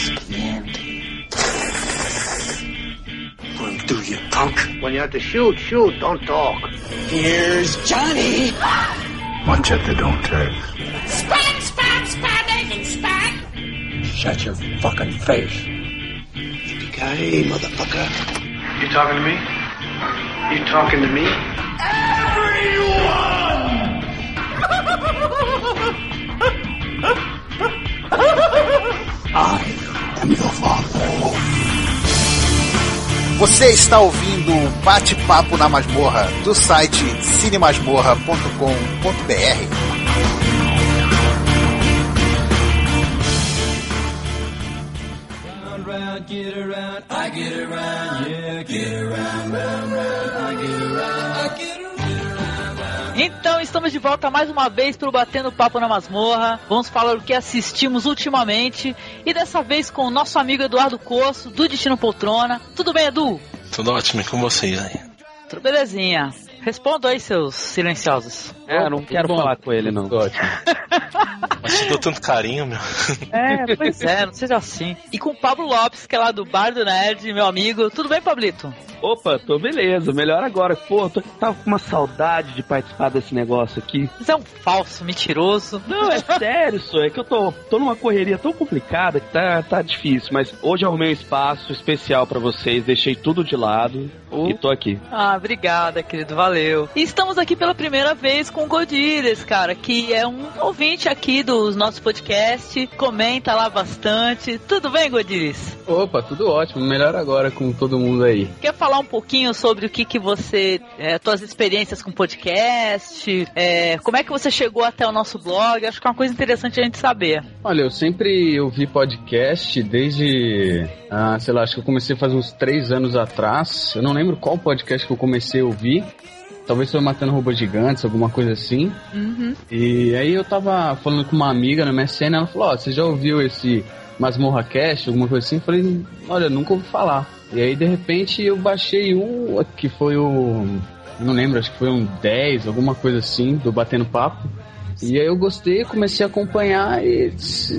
skinned. Run through you, punk. When you have to shoot, shoot, don't talk. Here's Johnny. Watch out they don't tag. Spat, spat, spat, and spat. Shut your fucking face. Yippee-ki-yay, motherfucker. You talking to me? You talking to me? I am your father. Você está ouvindo o Bate-Papo na Masmorra do site cinemasmorra.com.br. Então estamos de volta mais uma vez para o Batendo Papo na Masmorra. Vamos falar o que assistimos ultimamente e dessa vez com o nosso amigo Eduardo Coço, do Destino Poltrona. Tudo bem, Edu? Tudo ótimo e com vocês aí. Tudo belezinha. Responda aí, seus silenciosos. É, eu não quero falar com ele, não. Mas te dou tanto carinho, meu. É, pois é, não seja assim. E com o Pablo Lopes, que é lá do Bar do Nerd, meu amigo. Tudo bem, Pablito? Opa, tô beleza, melhor agora. Pô, tô, tava com uma saudade de participar desse negócio aqui. Você é um falso, mentiroso. Não, é sério, só é que eu tô, tô numa correria tão complicada que tá, tá difícil, mas hoje arrumei um espaço especial pra vocês, deixei tudo de lado e tô aqui. Ah, obrigada, querido, valeu. E estamos aqui pela primeira vez com o Godires, cara, que é um ouvinte aqui dos nossos podcasts, comenta lá bastante. Tudo bem, Godires? Opa, tudo ótimo, melhor agora com todo mundo aí. Quer falar um pouquinho sobre o que que você, é, tuas experiências com podcast, é, como é que você chegou até o nosso blog? Acho que é uma coisa interessante a gente saber. Olha, eu sempre ouvi podcast desde, ah, sei lá, acho que eu comecei faz uns três anos atrás. Eu não lembro qual podcast que eu comecei a ouvir. Talvez foi Matando Robôs Gigantes, alguma coisa assim. Uhum. E aí eu tava falando com uma amiga na MSN, ela falou, ó, você já ouviu esse Masmorra Cast, alguma coisa assim? Eu falei, olha, nunca ouvi falar. E aí, de repente, eu baixei um que foi o... Não lembro, acho que foi um 10, alguma coisa assim, do Batendo Papo. E aí eu gostei, comecei a acompanhar e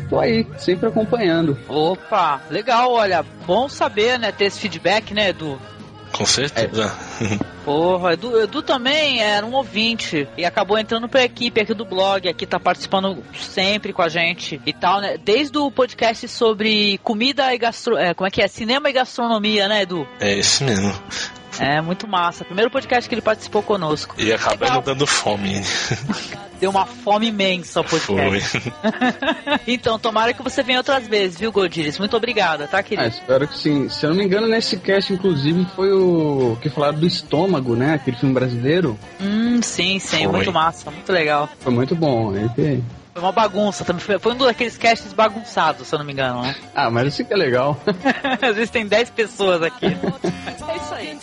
tô aí, sempre acompanhando. Opa, legal, olha, bom saber, né, ter esse feedback, né, Edu? Com certeza. Porra, Edu, Edu também era um ouvinte e acabou entrando pra equipe aqui do blog, aqui tá participando sempre com a gente e tal, né? Desde o podcast sobre comida e gastro... É, como é que é? Cinema e gastronomia, né, Edu? É esse mesmo. É, muito massa. Primeiro podcast que ele participou conosco. E acaba Legal. não dando fome. Deu uma fome imensa ao podcast. Foi. então, tomara que você venha outras vezes, viu, Godires? Muito obrigada, tá, Ah, querido? espero que sim. Se eu não me engano, nesse cast, inclusive, foi o que falaram do estômago, né? Aquele filme brasileiro. Hum, sim, sim, Foi. muito massa, muito legal. Foi muito bom. Aí tem- Foi uma bagunça também. Foi, foi um daqueles casts bagunçados, se eu não me engano, né? Ah, mas isso que é legal. Às vezes tem 10 pessoas aqui. é isso aí.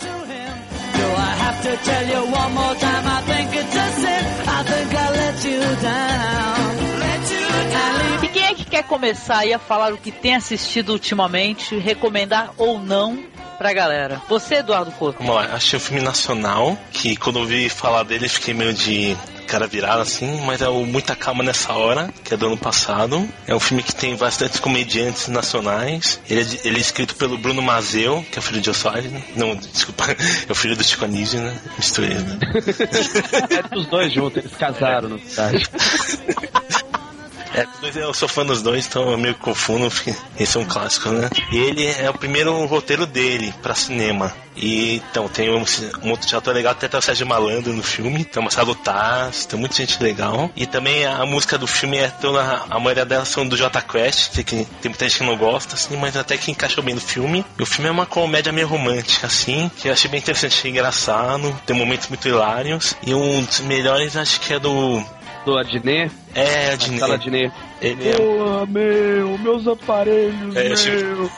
E quem é que quer começar aí a falar o que tem assistido ultimamente, recomendar ou não pra galera? Você, Eduardo Couto? Vamos lá, achei um filme nacional que quando eu ouvi falar dele fiquei meio de cara virada assim, mas é o Muita Calma Nessa Hora, que é do ano passado. É um filme que tem bastantes comediantes nacionais. Ele é, ele é escrito pelo Bruno Mazeu, que é o filho de Soares, né? Não, desculpa, é o filho do Chico Anísio, né? Misturei, né? É dos dois juntos, eles casaram, na verdade. É, eu sou fã dos dois, então eu meio que confundo, porque esse é um clássico, né? E ele é o primeiro roteiro dele pra cinema. E então tem um, um outro teatro legal, até tá o Sérgio Malandro no filme, tem uma Taz, tem muita gente legal. E também a música do filme é toda, a maioria delas são do J Quest, que, tem muita gente que não gosta, assim, mas até que encaixou bem no filme. E o filme é uma comédia meio romântica, assim, que eu achei bem interessante, engraçado, tem momentos muito hilários. E um dos melhores acho que é do. Do Adnet? É, Adnet. Adnet. Ele é Porra, meu, meus aparelhos, É, meu.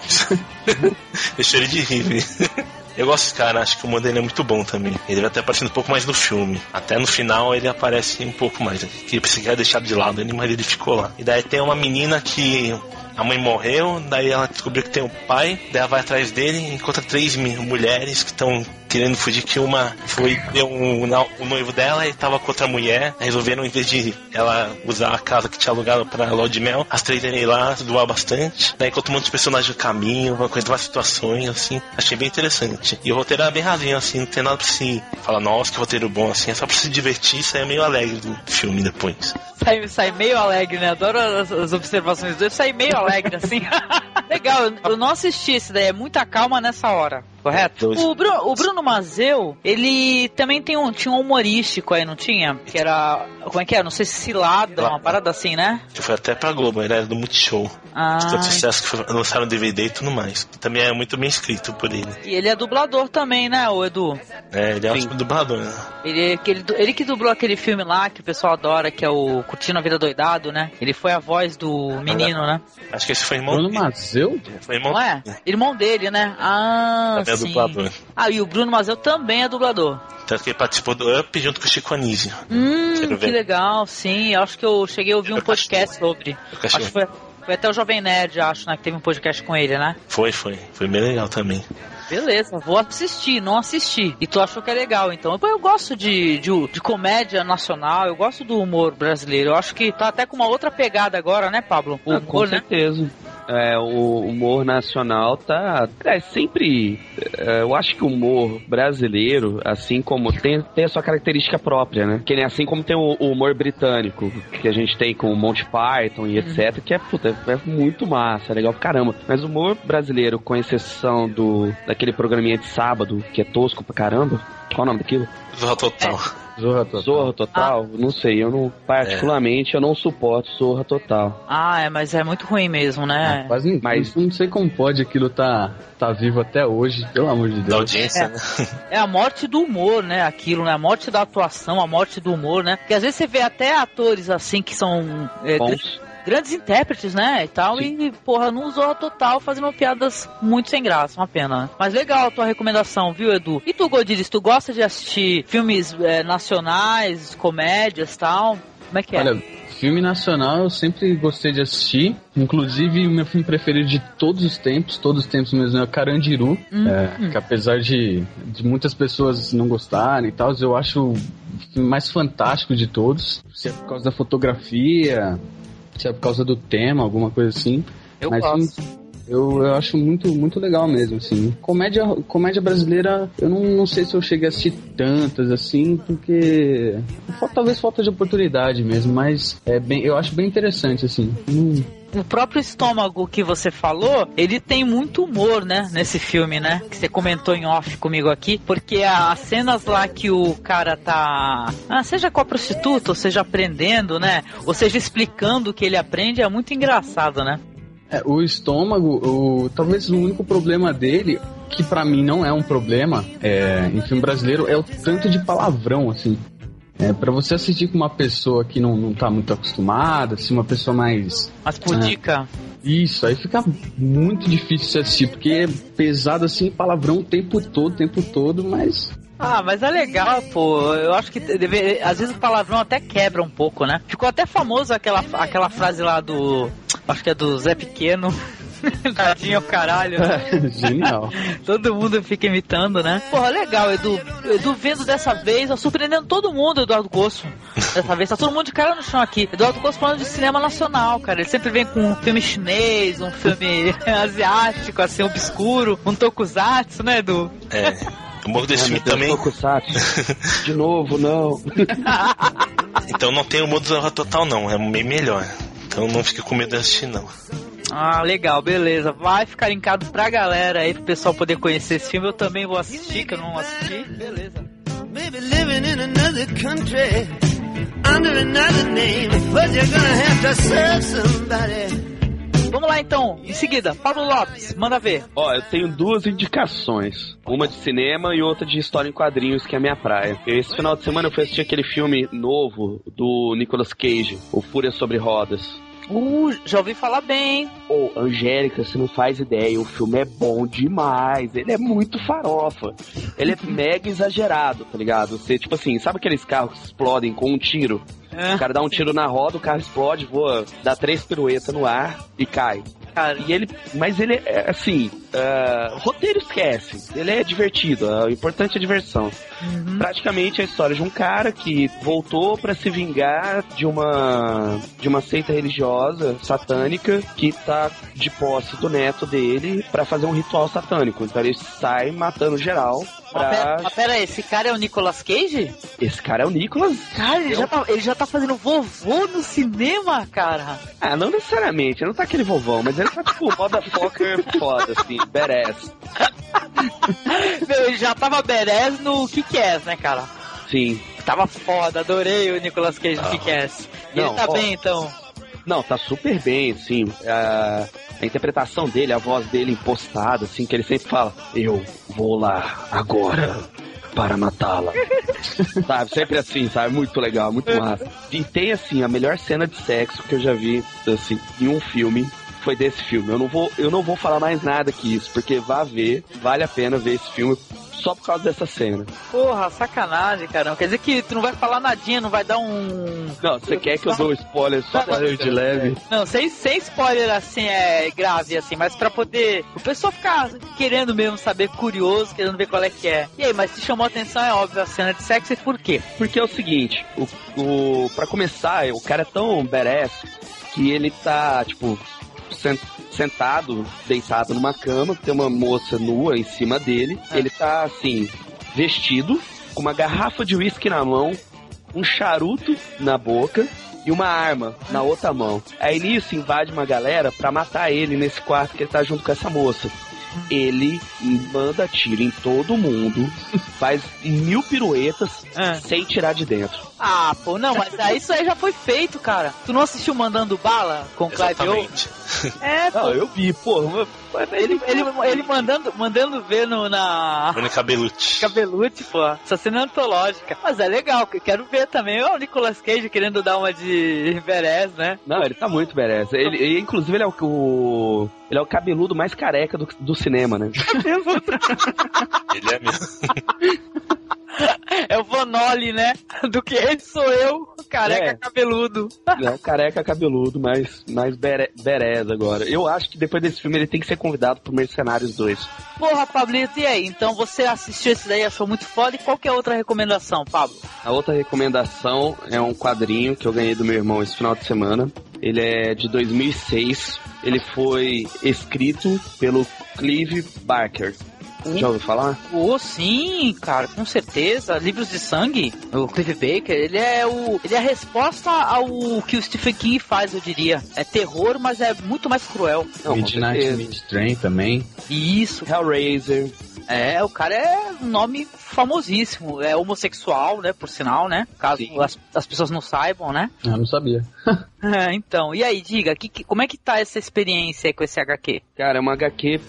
Eu chorei de rir, velho. Eu gosto desse cara, acho que o humor dele é muito bom também. Ele vai até aparecendo um pouco mais no filme. Até no final ele aparece um pouco mais. Que que ia deixar de lado ele, mas ele ficou lá. E daí tem uma menina que a mãe morreu, daí ela descobriu que tem um pai, daí ela vai atrás dele e encontra três mulheres que estão querendo fugir, que uma foi ver um, o noivo dela e tava com outra mulher, resolveram, em vez de ela usar a casa que tinha alugado pra de mel, as três irem lá, doar bastante, daí encontra um monte de personagens no caminho, uma coisa, várias situações, assim, achei bem interessante. E o roteiro era bem rasinho, assim, não tem nada pra se falar, nossa, que roteiro bom, assim, é só pra se divertir e sair meio alegre do filme depois. Sai, sai meio alegre, né? Adoro as, as observações dele. Sai meio alegre, assim. Legal, eu- não assisti esse daí. É muita calma nessa hora, correto? Dois. O Bruno, o Bruno Mazeu, ele também tem um, tinha um humorístico aí, não tinha? Que era. Como é que é? Não sei se cilada, uma parada assim, né? Que foi até pra Globo, ele era do Multishow. Ah, Tanto sucesso que foi- lançaram DVD e tudo mais. Também é muito bem escrito por ele. e ele é dublador também, né, o Edu? É, ele é um dublador, né? Ele, que ele, ele que dublou aquele filme lá que o pessoal adora, que é o Curtindo a Vida Doidado, né? Ele foi a voz do menino, né? Acho que esse foi irmão Bruno dele. Mazeu? Foi irmão Não é? Irmão dele, né? Ah, Também é sim. dublador. Ah, e o Bruno Mazeu também é dublador. Tanto que ele participou do Up junto com o Chico Anísio. Hum, que legal, sim. Eu acho que eu cheguei a ouvir um Eu podcast sobre. Eu Acho que foi, foi até o Jovem Nerd, acho, né? Que teve um podcast com ele, né? Foi, foi. Foi bem legal também. Beleza, vou assistir, não assisti. E tu achou que é legal, então. Pô, Eu gosto de, de, de comédia nacional, eu gosto do humor brasileiro. Eu acho que tá até com uma outra pegada agora, né, Pablo? O Ah, com humor, né? É, o humor nacional tá. É sempre. é, eu acho que o humor brasileiro, assim como tem, tem a sua característica própria, né? Que nem assim como tem o, o humor britânico, que a gente tem com o Monty Python e etc., que é, puta, é muito massa, é legal pra caramba. Mas o humor brasileiro, com exceção do daquele programinha de sábado, que é tosco pra caramba, qual é o nome daquilo? Zorra Total. Zorra Total. Zorra Total? Não sei, eu não. Particularmente, eu não suporto Zorra Total. Ah, é, mas é muito ruim mesmo, né? Quase ninguém. Mas- Não sei como pode aquilo tá, tá vivo até hoje, pelo amor de Da Deus. audiência, É. né? É a morte do humor, né? Aquilo, né? A morte da atuação, a morte do humor, né? Porque às vezes você vê até atores assim que são é, Bons. Grandes intérpretes, né? E tal, e porra, não usou total fazendo piadas muito sem graça, uma pena. Mas legal a tua recomendação, viu, Edu? E tu, Godiris, tu gosta de assistir filmes é, nacionais, comédias tal? Como é que é? Olha, filme nacional eu sempre gostei de assistir. Inclusive, o meu filme preferido de todos os tempos, todos os tempos mesmo, é o Carandiru. Hum, É, hum. que apesar de, de muitas pessoas não gostarem e tal, eu acho o filme mais fantástico de todos. Se é por causa da fotografia, se é por causa do tema, alguma coisa assim. eu mas gosto. Eu, eu acho muito, muito legal mesmo, assim. Comédia, comédia brasileira, eu não, não sei se eu cheguei a assistir tantas, assim, porque... Talvez falta de oportunidade mesmo, mas é bem, eu acho bem interessante, assim. O próprio estômago que você falou, ele tem muito humor, né? Nesse filme, né? Que você comentou em off comigo aqui. Porque as cenas lá que o cara tá. Ah, seja com a prostituta, ou seja aprendendo, né? Ou seja explicando o que ele aprende, é muito engraçado, né? É, o estômago, o, talvez o único problema dele, que pra mim não é um problema é, em filme brasileiro, é o tanto de palavrão, assim. É, para você assistir com uma pessoa que não, não tá muito acostumada, assim, uma pessoa mais. Mas pudica. Isso, aí fica muito difícil de assistir, porque é pesado assim, palavrão o tempo todo, o tempo todo, mas. Ah, mas é legal, pô. Eu acho que deve... às vezes o palavrão até quebra um pouco, né? Ficou até famoso aquela, aquela frase lá do. Acho que é do Zé Pequeno. Tadinho ao caralho. Genial. Todo mundo fica imitando, né? Porra, legal, Edu. Edu vendo dessa vez, ó, surpreendendo todo mundo, Eduardo Coço. Dessa vez, tá todo mundo de cara no chão aqui. Eduardo Coço falando de cinema nacional, cara. Ele sempre vem com um filme chinês, um filme asiático, assim, obscuro, um tokusatsu, né, Edu? É. O humor desse filme também. Tokusatsu. De novo, não. Então não tem o modo Zorra Total, não. É meio melhor. Então não fique com medo de assistir, não. Ah, legal, beleza. Vai ficar linkado pra galera aí, pro pessoal poder conhecer esse filme. Eu também vou assistir, que eu não assisti. Beleza. Maybe living in another country under another name, but you're gonna have to serve somebody. Vamos lá então, em seguida, Pablo Lopes, manda ver. Ó, eu tenho duas indicações. Uma de cinema e outra de história em quadrinhos, que é a minha praia. Esse final de semana eu fui assistir aquele filme novo do Nicolas Cage, O Fúria sobre Rodas. Uh, já ouvi falar bem? Ô, Angélica, você não faz ideia, o filme é bom demais. Ele é muito farofa. Ele é mega exagerado, tá ligado? Você, tipo assim, sabe aqueles carros que explodem com um tiro? É. O cara dá um tiro na roda, o carro explode, voa, dá três piruetas no ar e cai. Cara. E ele, mas ele é assim, uh, roteiro esquece. Ele é divertido. Uh, o importante é a diversão. Uhum. Praticamente é a história de um cara que voltou para se vingar de uma de uma seita religiosa satânica que tá de posse do neto dele para fazer um ritual satânico. Então ele sai matando geral Mas pera, mas pera aí, esse cara é o Nicolas Cage? Esse cara é o Nicolas. Cara, ele, já tá, ele já tá fazendo vovô no cinema, cara. Ah, não necessariamente, não tá aquele vovão, mas ele tá tipo motherfucker foda, assim, badass. Meu, ele já tava badass no Kick-Ass, né, cara? Sim. Tava foda, adorei o Nicolas Cage no Ah. Kick-Ass. E ele tá ó. bem, então. Não, tá super bem, assim. A, a interpretação dele, a voz dele impostada, assim, que ele sempre fala: Eu vou lá agora para matá-la. sabe? Sempre assim, sabe? Muito legal, muito massa. E tem, assim, a melhor cena de sexo que eu já vi, assim, em um filme. Foi desse filme. Eu não vou, eu não vou falar mais nada que isso, porque vá ver, vale a pena ver esse filme só por causa dessa cena. Porra, sacanagem, caramba. Quer dizer que tu não vai falar nadinha, não vai dar um. Não, você quer que eu dou spoiler só pra eu de leve? Não, sem, sem spoiler assim é grave, assim, mas pra poder o pessoal ficar querendo mesmo saber, curioso, querendo ver qual é que é. E aí, mas se chamou a atenção, é óbvio, a cena de sexo, e por quê? Porque é o seguinte, o, o, pra começar, o cara é tão badass que ele tá, tipo, sentado, deitado numa cama, tem uma moça nua em cima dele, ele tá, assim, vestido, com uma garrafa de uísque na mão, um charuto na boca e uma arma na outra mão. Aí nisso invade uma galera pra matar ele nesse quarto que ele tá junto com essa moça. Ele manda tiro em todo mundo, faz mil piruetas sem tirar de dentro. Ah, pô, não, mas aí isso aí já foi feito, cara. Tu não assistiu Mandando Bala com o Clive Owen? É, pô. Não, eu vi, pô. Ele, ele, ele mandando, mandando ver no, na. Mônica Bellucci. Cabelute, pô. Essa cena é antológica. Mas é legal, quero ver também. Ó, o Nicolas Cage querendo dar uma de Beres, né? Não, ele tá muito badass. Ele, ele, inclusive, ele é o, o- ele é o cabeludo mais careca do, do cinema, né? Ele é mesmo. É o Vanoli, né? Do que ele sou eu, careca É. cabeludo. É careca cabeludo, mais, mais bere- badass agora. Eu acho que depois desse filme ele tem que ser convidado pro Mercenários 2. Porra, Pablito, e aí? Então você assistiu esse daí, achou muito foda. E qual que é a outra recomendação, Pablo? A outra recomendação é um quadrinho que eu ganhei do meu irmão esse final de semana. Ele é de 2006. Ele foi escrito pelo Clive Barker. Já ouviu falar? Oh, sim, cara, com certeza. Livros de sangue, o Clive Baker, ele é o. Ele é a resposta ao que o Stephen King faz, eu diria. É terror, mas é muito mais cruel. Não, Midnight. Midtrain também. Isso. Hellraiser. É, o cara é um nome famosíssimo. É homossexual, né? Por sinal, né? Caso as, as pessoas não saibam, né? Ah, não sabia. É, então, e aí, diga, que, que- como é que tá essa experiência aí com esse HQ? Cara, é uma HQ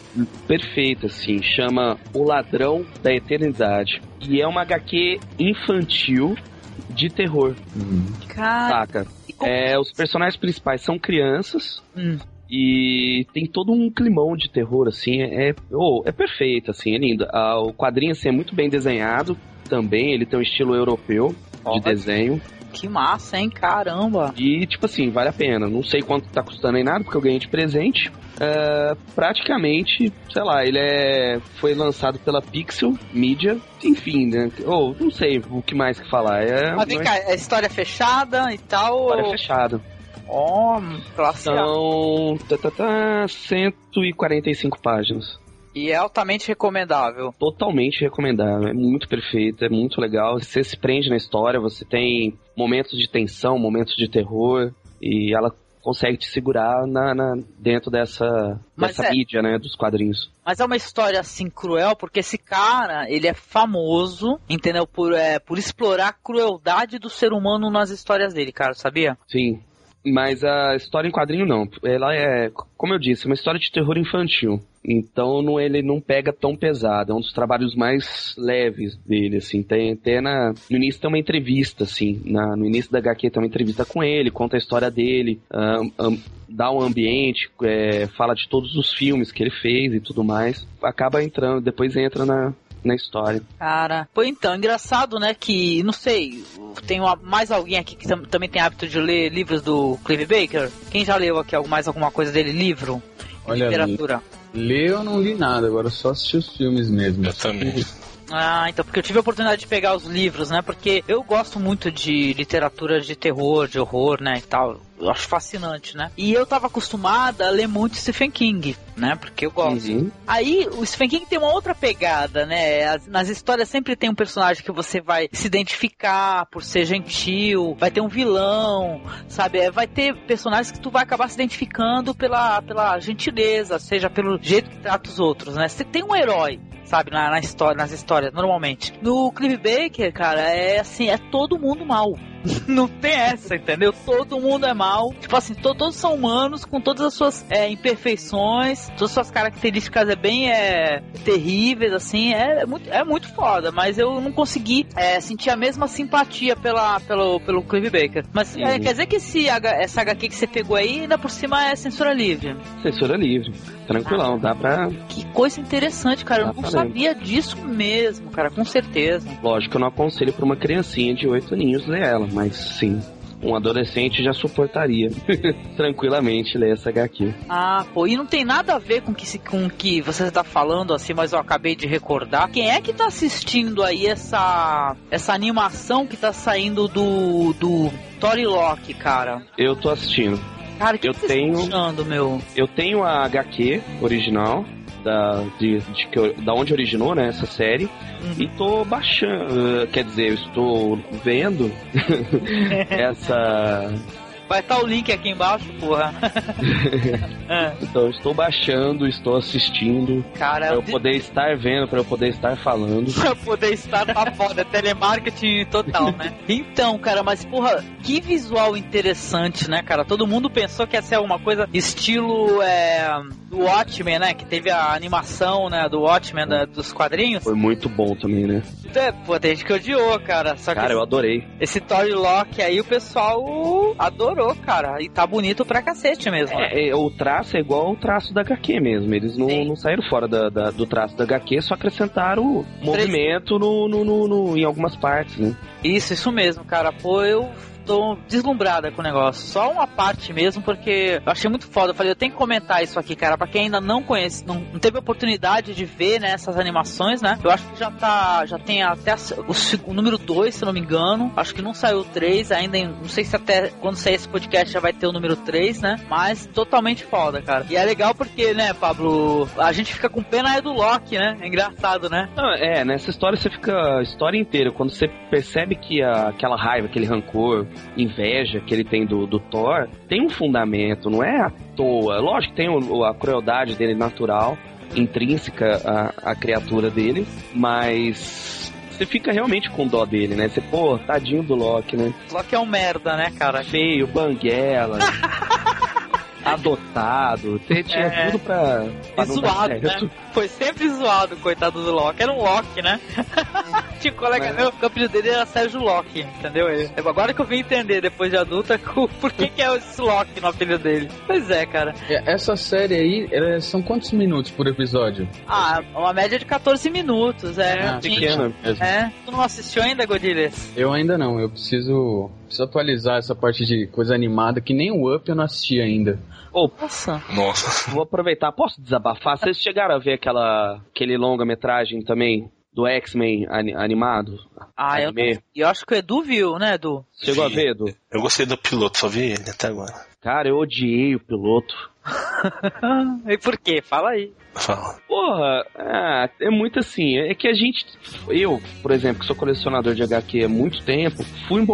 perfeita, assim. Chama O Ladrão da Eternidade. E é uma HQ infantil de terror. Cara. Saca? É, os personagens principais são crianças. Hum. E tem todo um climão de terror, assim. É, oh, é perfeito, assim, é lindo. Ah, o quadrinho assim, é muito bem desenhado também. Ele tem um estilo europeu de desenho. Que massa, hein? Caramba. E, tipo assim, vale a pena. Não sei quanto tá custando nem nada, porque eu ganhei de presente. É, praticamente, sei lá, ele é foi lançado pela Pixel Media. Enfim, né? Ou não sei o que mais que falar. É Mas vem uma cá, é história fechada e tal? história ou- fechada. Ó, classe A. São tá, tá, tá, 145 páginas. E é altamente recomendável. Totalmente recomendável. É muito perfeito, é muito legal. Você se prende na história, você tem momentos de tensão, momentos de terror. E ela consegue te segurar na, na- dentro dessa, Mas dessa é- mídia, né? Dos quadrinhos. Mas é uma história assim cruel, porque esse cara, ele é famoso, entendeu? Por, é, por explorar a crueldade do ser humano nas histórias dele, cara, sabia? Sim. Mas a história em quadrinho não. Ela é, como eu disse, uma história de terror infantil. Então não, ele não pega tão pesado. É um dos trabalhos mais leves dele, assim. Tem até na, no início tem uma entrevista, assim. Na, no início da HQ tem uma entrevista com ele, conta a história dele, ahn, ahn, dá um ambiente, é, fala de todos os filmes que ele fez e tudo mais. Acaba entrando, depois entra na, na história. Cara, pô, então, engraçado, né, que, não sei, tem uma- mais alguém aqui que tam- também tem hábito de ler livros do Clive Baker? Quem já leu aqui algo- mais alguma coisa dele, livro? Olha, literatura? Ler eu não li nada, agora só assisti os filmes mesmo. Eu também. Ah, então, porque eu tive a oportunidade de pegar os livros, né? Porque eu gosto muito de literatura de terror, de horror, né? E tal. Eu acho fascinante, né? E eu tava acostumada a ler muito Stephen King, né? Porque eu gosto. Uhum. Aí, o Stephen King tem uma outra pegada, né? As- nas histórias sempre tem um personagem que você vai se identificar por ser gentil, vai ter um vilão, sabe? É, Vai ter personagens que tu vai acabar se identificando pela, pela gentileza, seja pelo jeito que trata os outros, né? Você tem um herói, sabe, na, na história, nas histórias, normalmente. No Clive Baker, cara, é assim, é todo mundo mal. Não tem essa, entendeu? Todo mundo é mal. Tipo assim, to- todos são humanos com todas as suas é, imperfeições, todas as suas características é bem é, terríveis, assim, é, muito, é muito foda, mas eu não consegui é, sentir a mesma simpatia pela, pelo, pelo Clive Baker. Mas é, Uhum. quer dizer que esse, essa HQ que você pegou aí, ainda por cima é censura livre. Censura livre. Tranquilão, dá pra. Que coisa interessante, cara. Eu Dá não pra sabia disso mesmo, cara, com certeza. Lógico que eu não aconselho pra uma criancinha de 8 aninhos ler ela, mas sim. Um adolescente já suportaria tranquilamente ler essa HQ. Ah, pô, e não tem nada a ver com que, com que você está falando assim, mas eu acabei de recordar. Quem é que tá assistindo aí essa essa animação que tá saindo do do Tori Loki, cara? Eu tô assistindo. Cara, o que Eu que tenho- achando, meu? Eu tenho a HQ original. Da, de, de que, da onde originou né, essa série e tô baixando, quer dizer, eu estou vendo essa Vai estar o link aqui embaixo, porra. É, Então, estou baixando, estou assistindo, cara, para eu de- poder estar vendo, para eu poder estar falando. pra poder estar tá foda, telemarketing total, né? Então, cara, mas porra, que visual interessante, né, cara? Todo mundo pensou que ia ser alguma coisa estilo é, do Watchmen, né? Que teve a animação, né, do Watchmen da- dos quadrinhos. Foi muito bom também, né? É, pô, tem gente que odiou, cara. Só que Cara, eu adorei. esse Tory Lock aí o pessoal adorou, cara. E tá bonito pra cacete mesmo. né? É, é, o traço é igual ao traço da HQ mesmo. Eles não, não saíram fora da- da- do traço da HQ, só acrescentaram o movimento no, no- no- no- em algumas partes, né? Isso, isso mesmo, cara. Pô, eu tô deslumbrada com o negócio. Só uma parte mesmo, porque eu achei muito foda. Eu falei, eu tenho que comentar isso aqui, cara. Pra quem ainda não conhece, não, não teve oportunidade de ver né, essas animações, né? Eu acho que já tá. Já tem até o, o número 2, se eu não me engano. Acho que não saiu o 3 ainda. Não sei se até quando sair esse podcast já vai ter o número 3, né? Mas totalmente foda, cara. E é legal porque, né, Pablo, a gente fica com pena é do Loki, né? É engraçado, né? Não, é, nessa história você fica a história inteira. Quando você percebe que a- aquela raiva, aquele rancor, inveja que ele tem do, do Thor, tem um fundamento, não é à toa. Lógico que tem o- a crueldade dele natural, intrínseca à, à criatura dele, mas você fica realmente com dó dele, né? Você, pô, tadinho do Loki, né? Loki é um merda, né, cara? Feio, banguela. Adotado, Tem- tinha É. tudo pra, pra zoado, né? Foi sempre zoado, coitado do Loki. Era um Loki, né? Tinha um colega Mas- meu, o apelido dele era Sérgio Loki, entendeu? Agora que eu vim entender, depois de adulta, co- por que, que é esse Loki no apelido dele. Pois é, cara. É, Essa série aí, ela- são quantos minutos por episódio? Ah, uma média de 14 minutos, é. Ah, Gente, pequena mesmo. É. Tu não assistiu ainda, Godilhas? Eu ainda não, eu preciso, preciso atualizar essa parte de coisa animada, que nem o Up eu não assisti ainda. Ô, Nossa. Nossa. Vou aproveitar, posso desabafar? Vocês chegaram a ver aquela aquele longa-metragem também do X-Men ani- animado? Ah, eu, Anime? eu acho que o Edu viu, né, Edu? Chegou Vi. a ver, Edu? Eu gostei do piloto, só vi ele até agora. Cara, eu odiei o piloto. e por quê? Fala aí. Fala. Porra, ah, é muito assim. É que a gente. Eu, por exemplo, que sou colecionador de HQ há muito tempo, fui,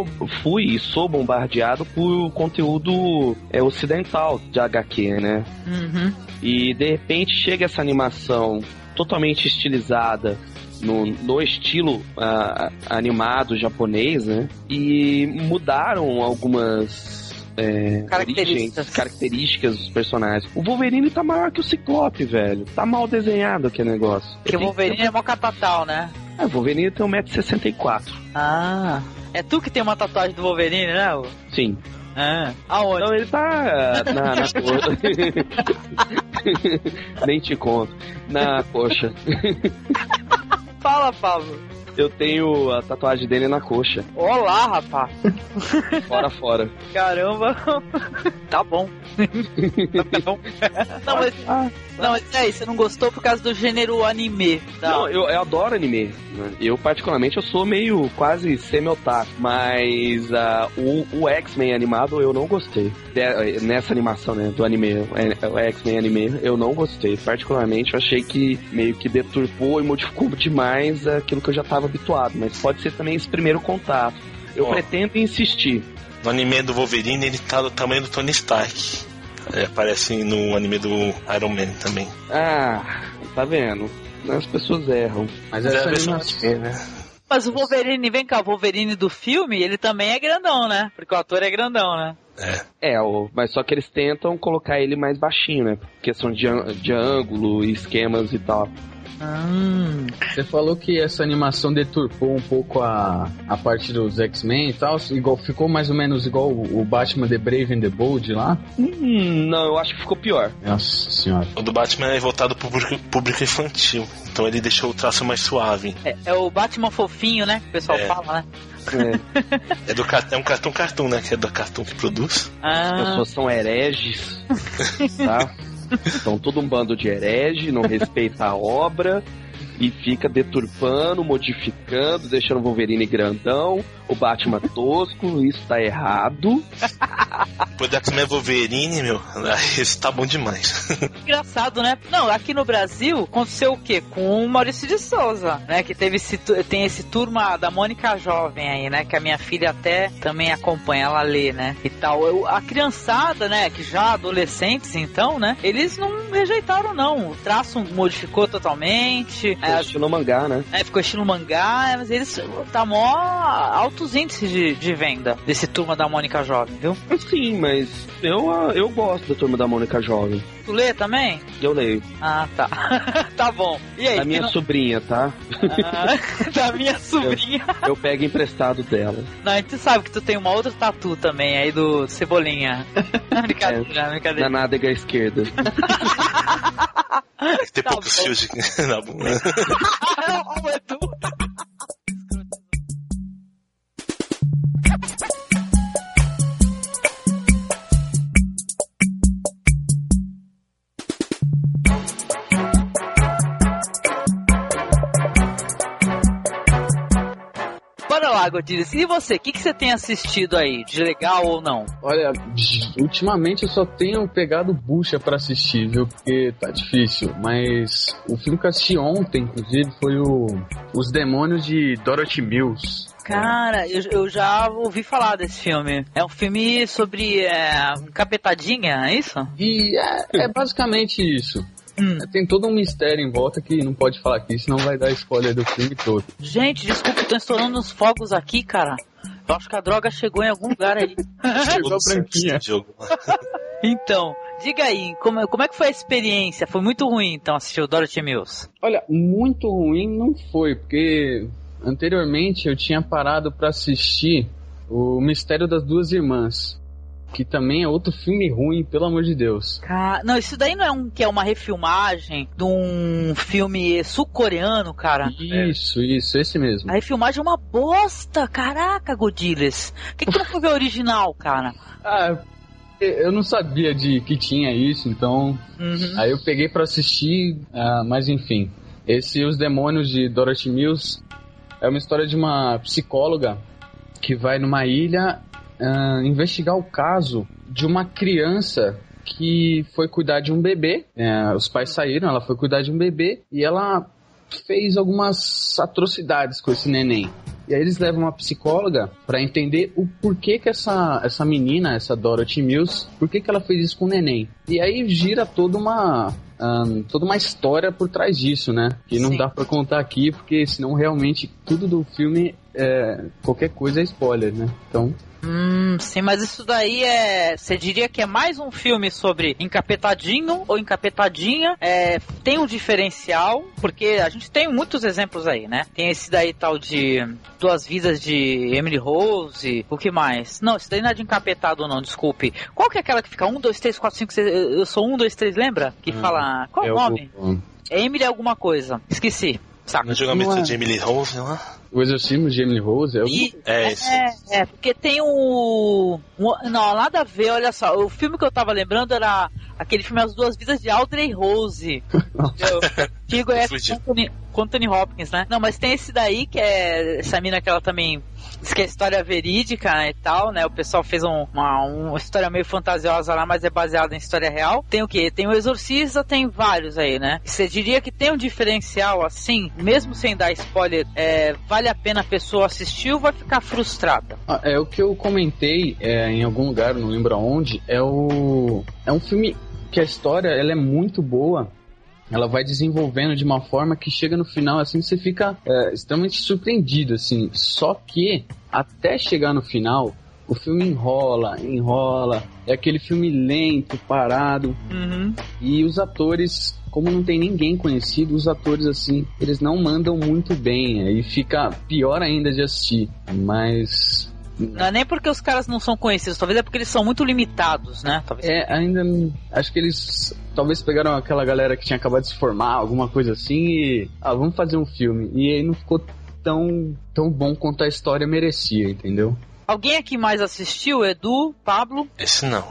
fui e sou bombardeado por conteúdo é, ocidental de HQ, né? Uhum. E de repente chega essa animação totalmente estilizada no, no estilo ah, animado japonês, né? E mudaram algumas é, Características. características dos personagens. O Wolverine tá maior que o Ciclope, velho. Tá mal desenhado aquele negócio. Porque o Wolverine é mó catatal, né? É, o Wolverine tem 1,64m. Ah. É tu que tem uma tatuagem do Wolverine, né? Sim. Ah. Aonde? Então ele tá na, na coxa. Nem te conto. Na coxa. Fala, Pablo. Eu tenho a tatuagem dele na coxa. Olá, rapaz. Fora, fora. Caramba. tá bom. tá bom. Não, mas, não, mas aí, você não gostou por causa do gênero anime. Tá? Não, eu, eu adoro anime. Eu, particularmente, eu sou meio quase semi-otaku. Mas ah, o, o X-Men animado eu não gostei. De- nessa animação, né? Do anime. é, O X-Men anime, eu não gostei. Particularmente, eu achei que meio que deturpou e modificou demais aquilo que eu já estava habituado. Mas pode ser também esse primeiro contato. Eu pretendo insistir. No anime do Wolverine, ele tá do tamanho do Tony Stark. É, aparece no anime do Iron Man também. Ah, tá vendo? As pessoas erram. Mas É a essa versão animação. né? Mas o Wolverine, vem cá, o Wolverine do filme, ele também é grandão, né? Porque o ator é grandão, né? É, o- mas só que eles tentam colocar ele mais baixinho, né? Por questão de, de ângulo, esquemas e tal. Hum. Você falou que essa animação deturpou um pouco a, a parte dos X-Men e tal, igual, ficou mais ou menos igual o o Batman The Brave and the Bold lá. Hum, não, eu acho que ficou pior. Nossa senhora. O do Batman é voltado pro público, público infantil. Então ele deixou o traço mais suave. É, é o Batman fofinho, né? Que o pessoal É. fala, né? É, É, do, é um cartão cartoon, né? Que é do cartão que produz. as Ah, pessoas são hereges, tá? São todo um bando de herege, não respeita a obra e fica deturpando, modificando, deixando o Wolverine grandão, o Batman tosco, isso tá errado. Depois do X-Men Wolverine, meu, esse tá bom demais. engraçado, né? Não, aqui no Brasil aconteceu o quê? Com o Maurício de Souza, né? Que teve esse, tem esse turma da Mônica Jovem aí, né? Que a minha filha até também acompanha, ela lê, né? E tal. Eu- a criançada, né? Que já adolescentes, então, né? Eles não rejeitaram, não. O traço modificou totalmente. É, É, estilo mangá, né? é, ficou estilo mangá, mas eles tá mó altos índices de, de venda desse turma da Mônica Jovem, viu? Sim, mas eu, eu gosto da turma da Mônica Jovem. Tu lê também? Eu leio. Ah, tá. tá bom. E aí? Da minha não- sobrinha, tá? Ah, da minha sobrinha. Eu pego emprestado dela. Não, a gente sabe que tu tem uma outra tatu também aí do Cebolinha. brincadeira, Na brincadeira. nádega esquerda. Tem Tá poucos bom. fios de... na bunda. Ó, o Edu. Bora lá, Godires. E você, o que, que você tem assistido aí, de legal ou não? Olha, ultimamente eu só tenho pegado bucha pra assistir, viu? Porque tá difícil. Mas o filme que eu assisti ontem, inclusive, foi o Os Demônios de Dorothy Mills. Cara, eu, eu já ouvi falar desse filme. É um filme sobre é, capetadinha, é isso? E é, é basicamente isso. Hum. Tem todo um mistério em volta que não pode falar aqui, senão vai dar spoiler do filme todo. Gente, desculpa, tô estourando os fogos aqui, cara. Eu acho que a droga chegou em algum lugar aí. Chegou a branquinha. Jogo. Então, diga aí, como, como é que foi a experiência? Foi muito ruim, então, assistir o Dorothy Mills. Olha, muito ruim não foi, porque anteriormente eu tinha parado pra assistir o Mistério das Duas Irmãs, que também é outro filme ruim, pelo amor de Deus. Cara, não, isso daí não é um que é uma refilmagem de um filme sul-coreano, cara. Isso, isso, esse mesmo. A refilmagem é uma bosta, caraca, Godiles. Por que, que não foi o original, cara? Ah, eu não sabia de que tinha isso, então Uhum. aí eu peguei pra assistir, ah, mas enfim. Esse Os Demônios de Dorothy Mills é uma história de uma psicóloga que vai numa ilha ah, investigar o caso de uma criança que foi cuidar de um bebê. É, os pais saíram, ela foi cuidar de um bebê e ela fez algumas atrocidades com esse neném. E aí eles levam uma psicóloga pra entender o porquê que essa, essa menina, essa Dorothy Mills, por que que ela fez isso com o neném. E aí gira toda uma ahn, toda uma história por trás disso, né? Que não Sim. dá pra contar aqui, porque senão realmente tudo do filme é qualquer coisa é spoiler, né? Então Hum, sim, mas isso daí é. Você diria que é mais um filme sobre encapetadinho ou encapetadinha? É, tem um diferencial, porque a gente tem muitos exemplos aí, né? Tem esse daí tal de Duas Vidas de Emily Rose, o que mais? Não, esse daí não é de encapetado, não, desculpe. Qual que é aquela que fica 1, 2, 3, 4, 5, 6. Eu sou 1, 2, 3, lembra? Que Hum, fala. Qual é o nome? É Emily alguma coisa. Esqueci. No julgamento Não é. de Emily Rose lá. O Exorcismo de Emily Rose é o... E, É esse. é, é, porque tem o. um- não, nada a ver, olha só. O filme que eu tava lembrando era aquele filme As Duas Vidas de Audrey Rose. Entendeu? que é. Com Anthony, Hopkins, né? Não, mas tem esse daí que é. Essa mina que ela também. Diz que é história verídica e tal, né? O pessoal fez um- uma, uma história meio fantasiosa lá, mas é baseada em história real. Tem o quê? Tem o Exorcista, tem vários aí, né? Você diria que tem um diferencial assim, mesmo sem dar spoiler, é, vale a pena a pessoa assistir ou vai ficar frustrada? Ah, É o que eu comentei é, em algum lugar, não lembro aonde. É o é um filme que a história ela é muito boa. Ela vai desenvolvendo de uma forma que chega no final assim você fica é, extremamente surpreendido assim. Só que até chegar no final o filme enrola, enrola. É aquele filme lento, parado. Uhum. E os atores, como não tem ninguém conhecido, os atores assim, eles não mandam muito bem. Aí fica pior ainda de assistir. Mas Não é nem porque os caras não são conhecidos, talvez é porque eles são muito limitados, né? Talvez. É, ainda. Acho que eles talvez pegaram aquela galera que tinha acabado de se formar, alguma coisa assim, e. Ah, vamos fazer um filme. E aí não ficou tão, tão bom quanto a história merecia, entendeu? Alguém aqui mais assistiu? Edu, Pablo? Esse não.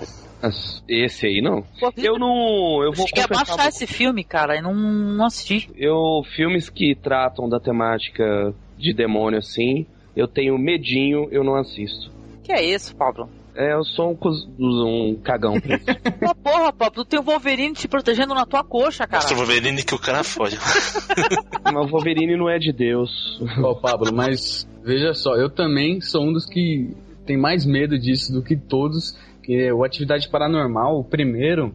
Esse aí não. Eu não. Eu vou cheguei a baixar esse filme, cara, e não, não assisti. Eu filmes que tratam da temática de demônio assim, eu tenho medinho, eu não assisto. Que é isso, Pablo? É, eu sou um, cos- um cagão. Pô, porra, Pablo, tem o Wolverine te protegendo na tua coxa, cara. Mostra o Wolverine que o cara foge. Mas o Wolverine não é de Deus. Ó, Pablo, mas veja só, eu também sou um dos que tem mais medo disso do que todos. Que é o Atividade Paranormal, o primeiro,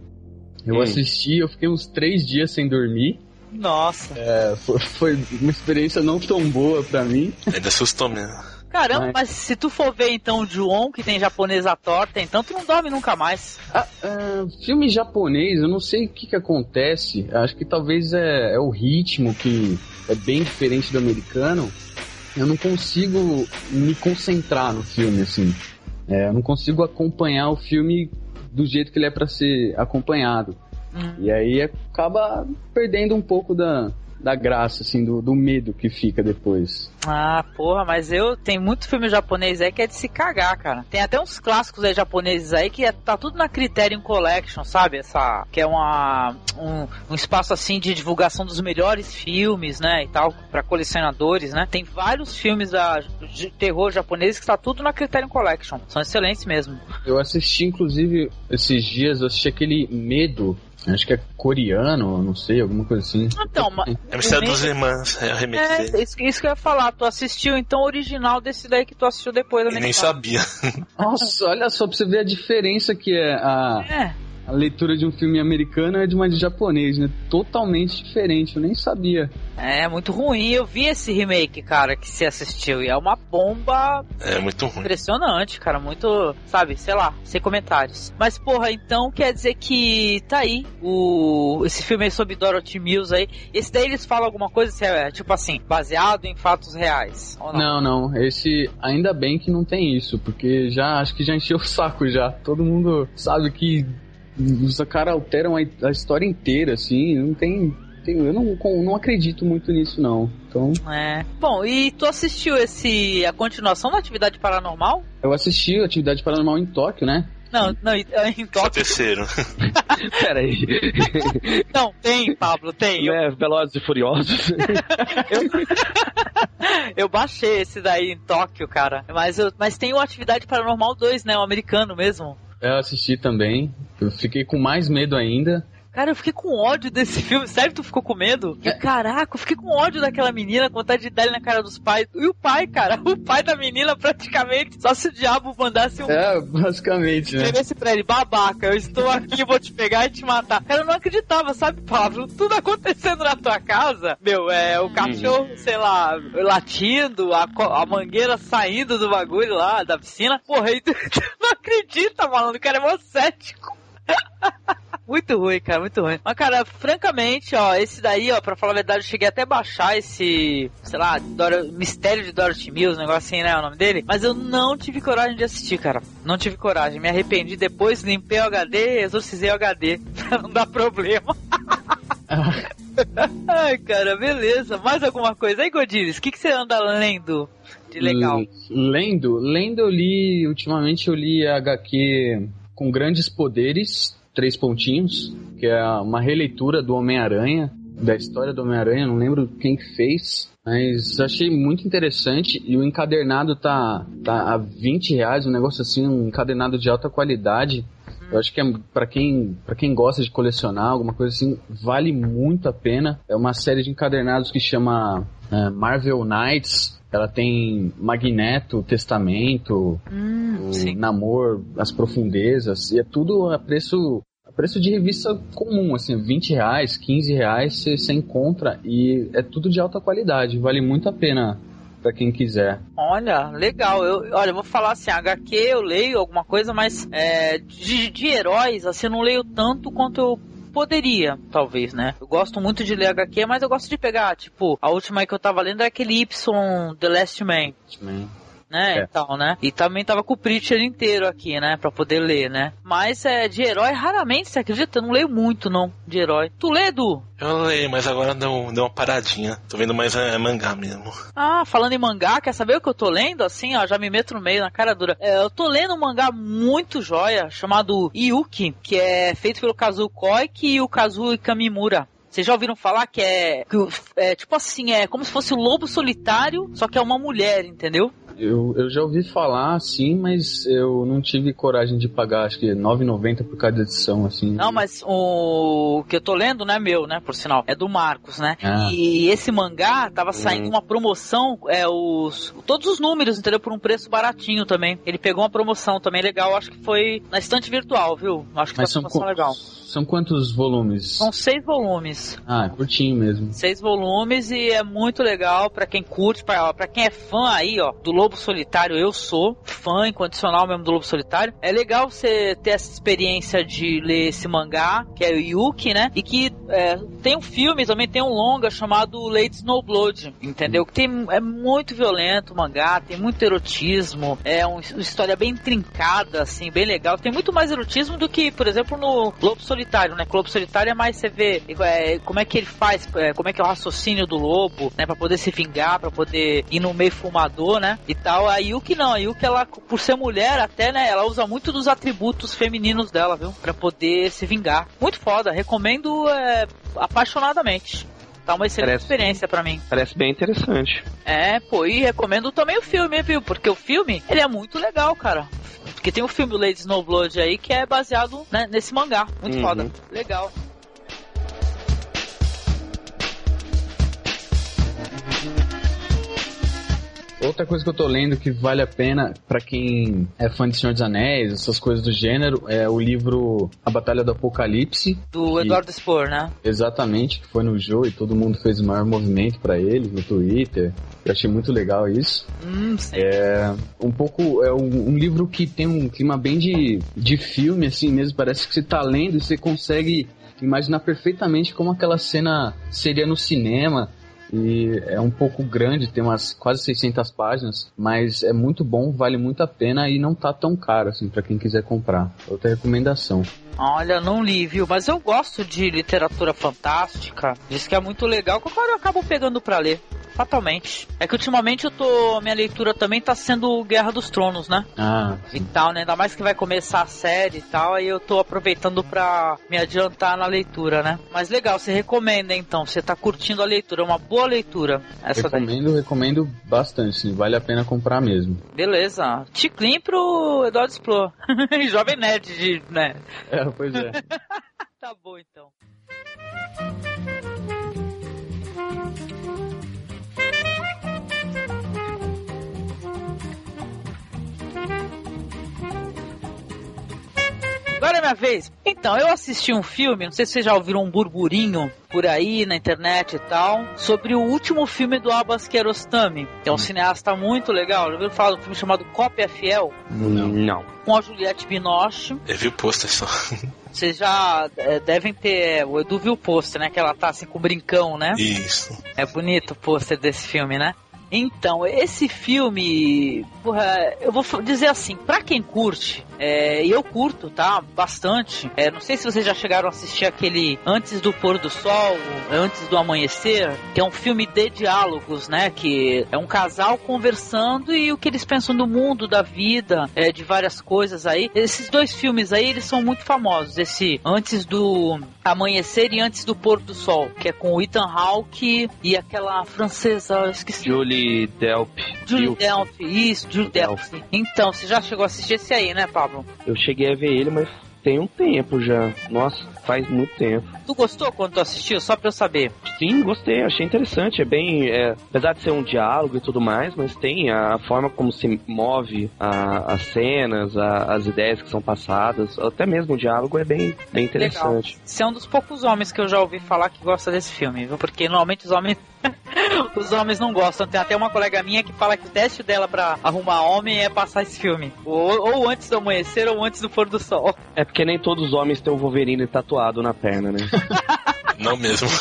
eu Hum. assisti, eu fiquei uns três dias sem dormir. Nossa. É, foi, foi uma experiência não tão boa pra mim. Ele assustou mesmo. Caramba, Mas- mas se tu for ver então o Joon, que tem japonesa torta, então tu não dorme nunca mais. Ah, ah, filme japonês, eu não sei o que, que acontece. Acho que talvez é, é o ritmo que é bem diferente do americano. Eu não consigo me concentrar no filme, assim. É, eu não consigo acompanhar o filme do jeito que ele é pra ser acompanhado. Hum. E aí acaba perdendo um pouco da, da graça, assim, do, do medo que fica depois. Ah, porra, mas eu tem muito filme japonês aí que é de se cagar, cara. Tem até uns clássicos aí japoneses aí que é- tá tudo na Criterion Collection, sabe? Essa que é uma um, um espaço assim de divulgação dos melhores filmes, né, e tal, Pra colecionadores, né? Tem vários filmes da, de terror japoneses que tá tudo na Criterion Collection. São excelentes mesmo. Eu assisti, inclusive, esses dias, eu assisti aquele Medo, acho que é coreano, não sei, alguma coisa assim. Então, ma- É o mistério dos irmãos. É o remake É, dele. isso, isso que eu ia falar. Tu assistiu então o original desse daí que tu assistiu depois da nem sabia. Nossa, olha só pra você ver a diferença que é a, É. a leitura de um filme americano e de uma de japonês, né? Totalmente diferente, eu nem sabia. É muito ruim. Eu vi esse remake, cara, que você assistiu. E é uma bomba É muito ruim. impressionante, cara. Muito, sabe, sei lá, sem comentários. Mas, porra, então quer dizer que tá aí o esse filme aí sobre Dorothy Mills aí. Esse daí eles falam alguma coisa, se é, tipo assim, baseado em fatos reais. Ou não? Não, não, esse ainda bem que não tem isso, porque já acho que já encheu o saco já. Todo mundo sabe que os caras alteram a, a história inteira, assim, não tem. tem- eu não, não acredito muito nisso, não. Então, É. Bom, e tu assistiu esse a continuação da Atividade Paranormal? eu assisti Atividade Paranormal em Tóquio, né? Não, não, em em Só o Tóquio. terceiro. Pera aí. Não, tem, Pablo, tem. Eu, é, Velozes e Furiosos. eu baixei esse daí em Tóquio, cara. Mas, eu, mas tem o Atividade Paranormal 2, né? O americano mesmo. Eu assisti também. Eu fiquei com mais medo ainda. Cara, eu fiquei com ódio desse filme. Sério que tu ficou com medo? E, caraca, eu fiquei com ódio daquela menina, com vontade de dar ele na cara dos pais. E o pai, cara, o pai da menina praticamente, só se o diabo mandasse um É, basicamente, né? Oferece pra ele, babaca, eu estou aqui, vou te pegar e te matar. Cara, eu não acreditava, sabe, Pablo? Tudo acontecendo na tua casa, meu, é o cachorro, sei lá, latindo, a, a mangueira saindo do bagulho lá, da piscina. Porra, aí tu, tu não acredita, malandro, o cara é mó cético. Muito ruim, cara, muito ruim. Mas, cara, francamente, ó, esse daí, ó, pra falar a verdade, eu cheguei até a baixar esse, sei lá, Doro- Mistério de Dorothy Mills, um negócio assim, né, o nome dele. Mas eu não tive coragem de assistir, cara. Não tive coragem. Me arrependi depois, limpei o HD, exorcizei o HD, pra não dar problema. Ai, cara, beleza. Mais alguma coisa aí, Godires? O que, que você anda lendo de legal? L- Lendo, lendo eu li, ultimamente eu li HQ com grandes poderes, três pontinhos, que é uma releitura do Homem-Aranha, da história do Homem-Aranha, não lembro quem que fez, mas achei muito interessante e o encadernado tá, tá a 20 reais, um negócio assim, um encadernado de alta qualidade. Eu acho que é para quem, quem gosta de colecionar, alguma coisa assim, vale muito a pena. É uma série de encadernados que chama é, Marvel Knights. Ela tem Magneto, Testamento, Hum, o. Namor, as profundezas, e é tudo a preço, a preço de revista comum, assim, 20 reais, 15 reais você você encontra e é tudo de alta qualidade, vale muito a pena para quem quiser. Olha, legal. Eu, olha, eu vou falar assim, HQ eu leio alguma coisa, mas é, de, de heróis, assim, eu não leio tanto quanto eu poderia, talvez, né? Eu gosto muito de ler HQ, mas eu gosto de pegar, tipo, a última que eu tava lendo é aquele Y The Last Man. Né, É. e tal, né? E também tava com o Preacher inteiro aqui, né? Pra poder ler, né? Mas é, de herói, raramente, você acredita? Eu não leio muito, não, de herói. Tu lê, Edu? Eu leio, mas agora deu, deu uma paradinha. Tô vendo mais é, mangá mesmo. Ah, falando em mangá, quer saber o que eu tô lendo? Assim, ó, já me meto no meio, na cara dura. É, eu tô lendo um mangá muito joia, chamado Yuki, que é feito pelo Kazuo Koike e o Kazuo Kamimura. Vocês já ouviram falar que é, que é tipo assim, é como se fosse o lobo solitário, só que é uma mulher, entendeu? Eu, eu já ouvi falar, sim, mas eu não tive coragem de pagar, acho que R$ 9,90 por cada edição, assim. Não, mas o que eu tô lendo não é meu, né? Por sinal, é do Marcos, né? Ah. E esse mangá tava saindo Hum. uma promoção, é os todos os números, entendeu? Por um preço baratinho também. Ele pegou uma promoção também legal, acho que foi na estante virtual, viu? Acho que Mas tá são, promoção legal. São quantos volumes? São seis volumes. Ah, curtinho mesmo. Seis volumes e é muito legal pra quem curte, pra pra quem é fã aí, ó, do Lobo Solitário. Eu sou fã incondicional mesmo do Lobo Solitário. É legal você ter essa experiência de ler esse mangá, que é o Yuki, né? E que é, tem um filme também, tem um longa chamado Lady Snowblood, entendeu? Que tem, é muito violento o mangá, tem muito erotismo, é um- uma história bem trincada, assim, bem legal. Tem muito mais erotismo do que, por exemplo, no Lobo Solitário, né? Que o Lobo Solitário é mais você vê é, como é que ele faz, é, como é que é o raciocínio do lobo, né? Pra poder se vingar, pra poder ir no meio fumador, né? E tal. A Yuki não, a Yuki, ela, por ser mulher, até, né? Ela usa muito dos atributos femininos dela, viu? Pra poder se vingar. Muito foda, recomendo é, apaixonadamente. Tá uma excelente Parece- experiência pra mim. Parece bem interessante. É, pô, e recomendo também o filme, viu? Porque o filme, ele é muito legal, cara. Porque tem o filme Lady Snowblood aí que é baseado né, nesse mangá. Muito Uhum. foda. Legal. Outra coisa que eu tô lendo que vale a pena pra quem é fã de Senhor dos Anéis, essas coisas do gênero, é o livro A Batalha do Apocalipse. Do que- Eduardo Spor, né? Exatamente, que foi no jogo e todo mundo fez o maior movimento pra ele no Twitter. Eu achei muito legal isso. Hum. É um pouco. É um, um livro que tem um clima bem de, de filme, assim mesmo. Parece que você tá lendo e você consegue imaginar perfeitamente como aquela cena seria no cinema. E é um pouco grande, tem umas quase 600 páginas, mas é muito bom, vale muito a pena e não tá tão caro assim para quem quiser comprar. Outra recomendação. Olha, não li, viu? Mas eu gosto de literatura fantástica. Diz que é muito legal, que agora eu acabo pegando pra ler. Fatalmente. É que ultimamente eu tô. Minha leitura também tá sendo Guerra dos Tronos, né? Ah, E tal, né? Ainda mais que vai começar a série e tal, aí eu tô aproveitando pra me adiantar na leitura, né? Mas legal, você recomenda então, você tá curtindo a leitura, é uma boa leitura. Essa daí. recomendo, recomendo bastante, sim, vale a pena comprar mesmo. Beleza. Ticlin pro Eduardo Explore. Jovem Nerd, de, né? É, pois é. Tá bom então. Agora é minha vez. Então, eu assisti um filme, não sei se vocês já ouviram um burburinho por aí na internet e tal, sobre o último filme do Abbas Kiarostami, que é um cineasta muito legal. Já ouviram falar de um filme chamado Cópia Fiel? Não. Com a Juliette Binoche. Eu vi o pôster só. Vocês já é, devem ter. O Edu viu o pôster, né? Que ela tá assim com o brincão, né? Isso. É bonito o pôster desse filme, né? Então, esse filme, porra, eu vou dizer assim, pra quem curte, é, e eu curto, tá? Bastante. É, não sei se vocês já chegaram a assistir aquele Antes do Pôr do Sol, Antes do Amanhecer, que é um filme de diálogos, né? Que é um casal conversando e o que eles pensam do mundo, da vida, é, de várias coisas aí. Esses dois filmes aí, eles são muito famosos. Esse Antes do Amanhecer e Antes do Pôr do Sol, que é com o Ethan Hawke e aquela francesa, esqueci. Julie Delp. Julie Delp, isso, Julie Delp. Então, você já chegou a assistir esse aí, né, Pablo? Eu cheguei a ver ele, mas tem um tempo já. Nossa, faz muito tempo. Tu gostou quando tu assistiu? Só pra eu saber. Sim, gostei, achei interessante. É bem. é, apesar de ser um diálogo e tudo mais, mas tem a forma como se move a- as cenas, a- as ideias que são passadas, até mesmo o diálogo é bem, bem interessante. Você é um dos poucos homens que eu já ouvi falar que gosta desse filme, viu? Porque normalmente os homens. os homens não gostam. Tem até uma colega minha que fala que o teste dela pra arrumar homem é passar esse filme. Ou, ou antes do amanhecer ou antes do pôr do sol. É porque nem todos os homens têm o Wolverine tatuado na perna, né? Não mesmo.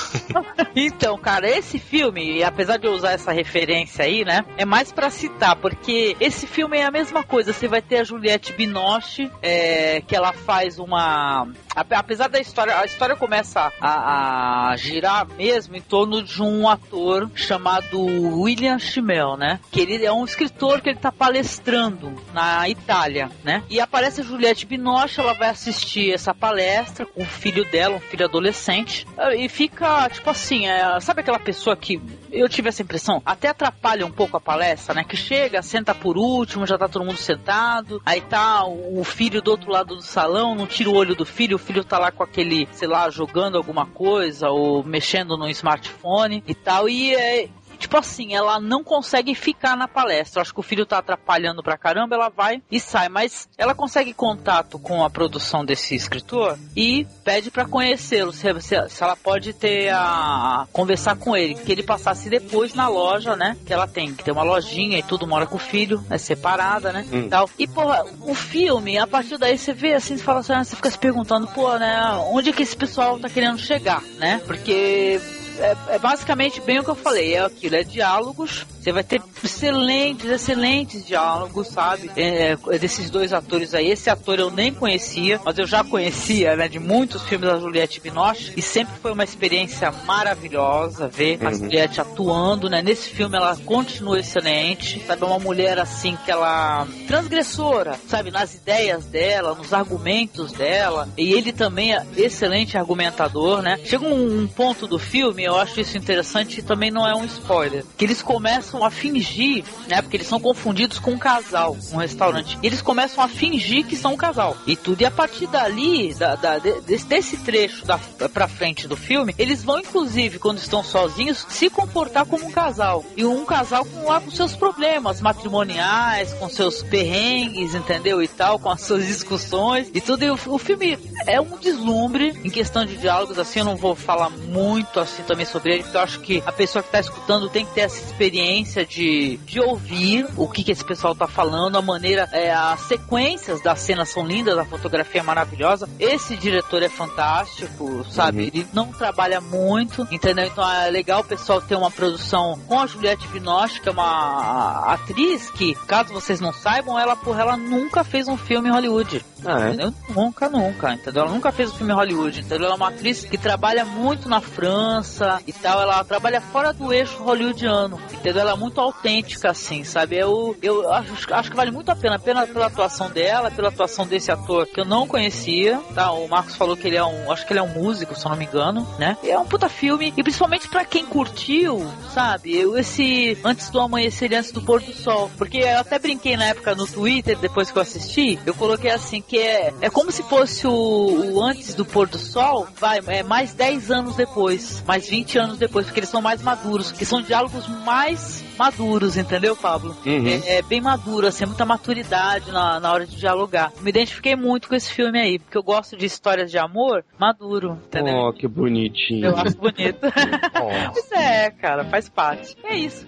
Então, cara, esse filme, e apesar de eu usar essa referência aí, né, é mais pra citar, porque esse filme é a mesma coisa. Você vai ter a Juliette Binoche, é, que ela faz uma. Ape- Apesar da história, a história começa a, a girar mesmo em torno de um ator chamado William Schimmel, né? Que ele é um escritor que ele tá palestrando na Itália, né? E aparece a Juliette Binoche, ela vai assistir essa palestra com o filho dela, um filho adolescente, e fica, tipo assim, é, sabe aquela pessoa que eu tive essa impressão, até atrapalha um pouco a palestra, né? Que chega, senta por último, já tá todo mundo sentado, aí tá o filho do outro lado do salão, não tira o olho do filho, o filho tá lá com aquele, sei lá, jogando alguma coisa ou mexendo no smartphone e tal, e é, Tipo assim, ela não consegue ficar na palestra. Acho que o filho tá atrapalhando pra caramba, ela vai e sai. Mas ela consegue contato com a produção desse escritor e pede pra conhecê-lo. Se, se- ela pode ter a. conversar com ele. Que ele passasse depois na loja, né? Que ela tem. Que tem uma lojinha e tudo, mora com o filho, é separada, né? Hum. Tal. E, porra, o filme, a partir daí você vê assim, você fala assim, ah, você fica se perguntando, pô, né? Onde que esse pessoal tá querendo chegar, né? Porque é, é basicamente bem o que eu falei, é aquilo, é diálogos. Você vai ter excelentes, excelentes diálogos, sabe? É, é desses dois atores aí. Esse ator eu nem conhecia, mas eu já conhecia, né? De muitos filmes da Juliette Binoche. E sempre foi uma experiência maravilhosa ver a Uhum. Juliette atuando, né? Nesse filme ela continua excelente, sabe? É uma mulher assim que ela transgressora, sabe? Nas ideias dela, nos argumentos dela. E ele também é excelente argumentador, né? Chega um, um ponto do filme, eu acho isso interessante e também não é um spoiler, que eles começam a fingir, né? Porque eles são confundidos com um casal, um restaurante. E eles começam a fingir que são um casal. E tudo. E a partir dali, da, da- de- desse, desse trecho da, pra frente do filme, eles vão, inclusive, quando estão sozinhos, se comportar como um casal. E um casal com lá com seus problemas matrimoniais, com seus perrengues, entendeu? E tal, com as suas discussões e tudo. E o, o filme é um deslumbre em questão de diálogos, assim, eu não vou falar muito assim também sobre ele, porque eu acho que a pessoa que tá escutando tem que ter essa experiência de, de ouvir o que, que esse pessoal tá falando, a maneira, é, as sequências das cenas são lindas, a fotografia é maravilhosa. Esse diretor é fantástico, sabe? Uhum. Ele não trabalha muito, entendeu? Então é legal o pessoal ter uma produção com a Juliette Binoche, que é uma atriz que, caso vocês não saibam, ela, porra, ela nunca fez um filme em Hollywood. Ah, é? Entendeu? Nunca, nunca, entendeu? Ela nunca fez um filme em Hollywood, entendeu? Ela é uma atriz que trabalha muito na França e tal, ela trabalha fora do eixo hollywoodiano, entendeu? Ela é muito autêntica, assim, sabe? Eu, eu acho, acho que vale muito a pena, pena pela atuação dela, pela atuação desse ator que eu não conhecia, tá? O Marcos falou que ele é um, acho que ele é um músico, se eu não me engano, né? E é um puta filme, e principalmente pra quem curtiu, sabe? Eu, esse Antes do Amanhecer e Antes do Pôr do Sol, porque eu até brinquei na época no Twitter, depois que eu assisti, eu coloquei assim, que é, é como se fosse o, o Antes do Pôr do Sol, vai, é mais 10 anos depois, mais 20 anos depois, porque eles são mais maduros, que são diálogos mais maduros, entendeu, Pablo? Uhum. É, é bem maduro, assim, muita maturidade na, na hora de dialogar. Me identifiquei muito com esse filme aí, porque eu gosto de histórias de amor maduro, entendeu? Oh, que bonitinho. Eu acho bonito. Oh. Pois é, cara, faz parte. É isso.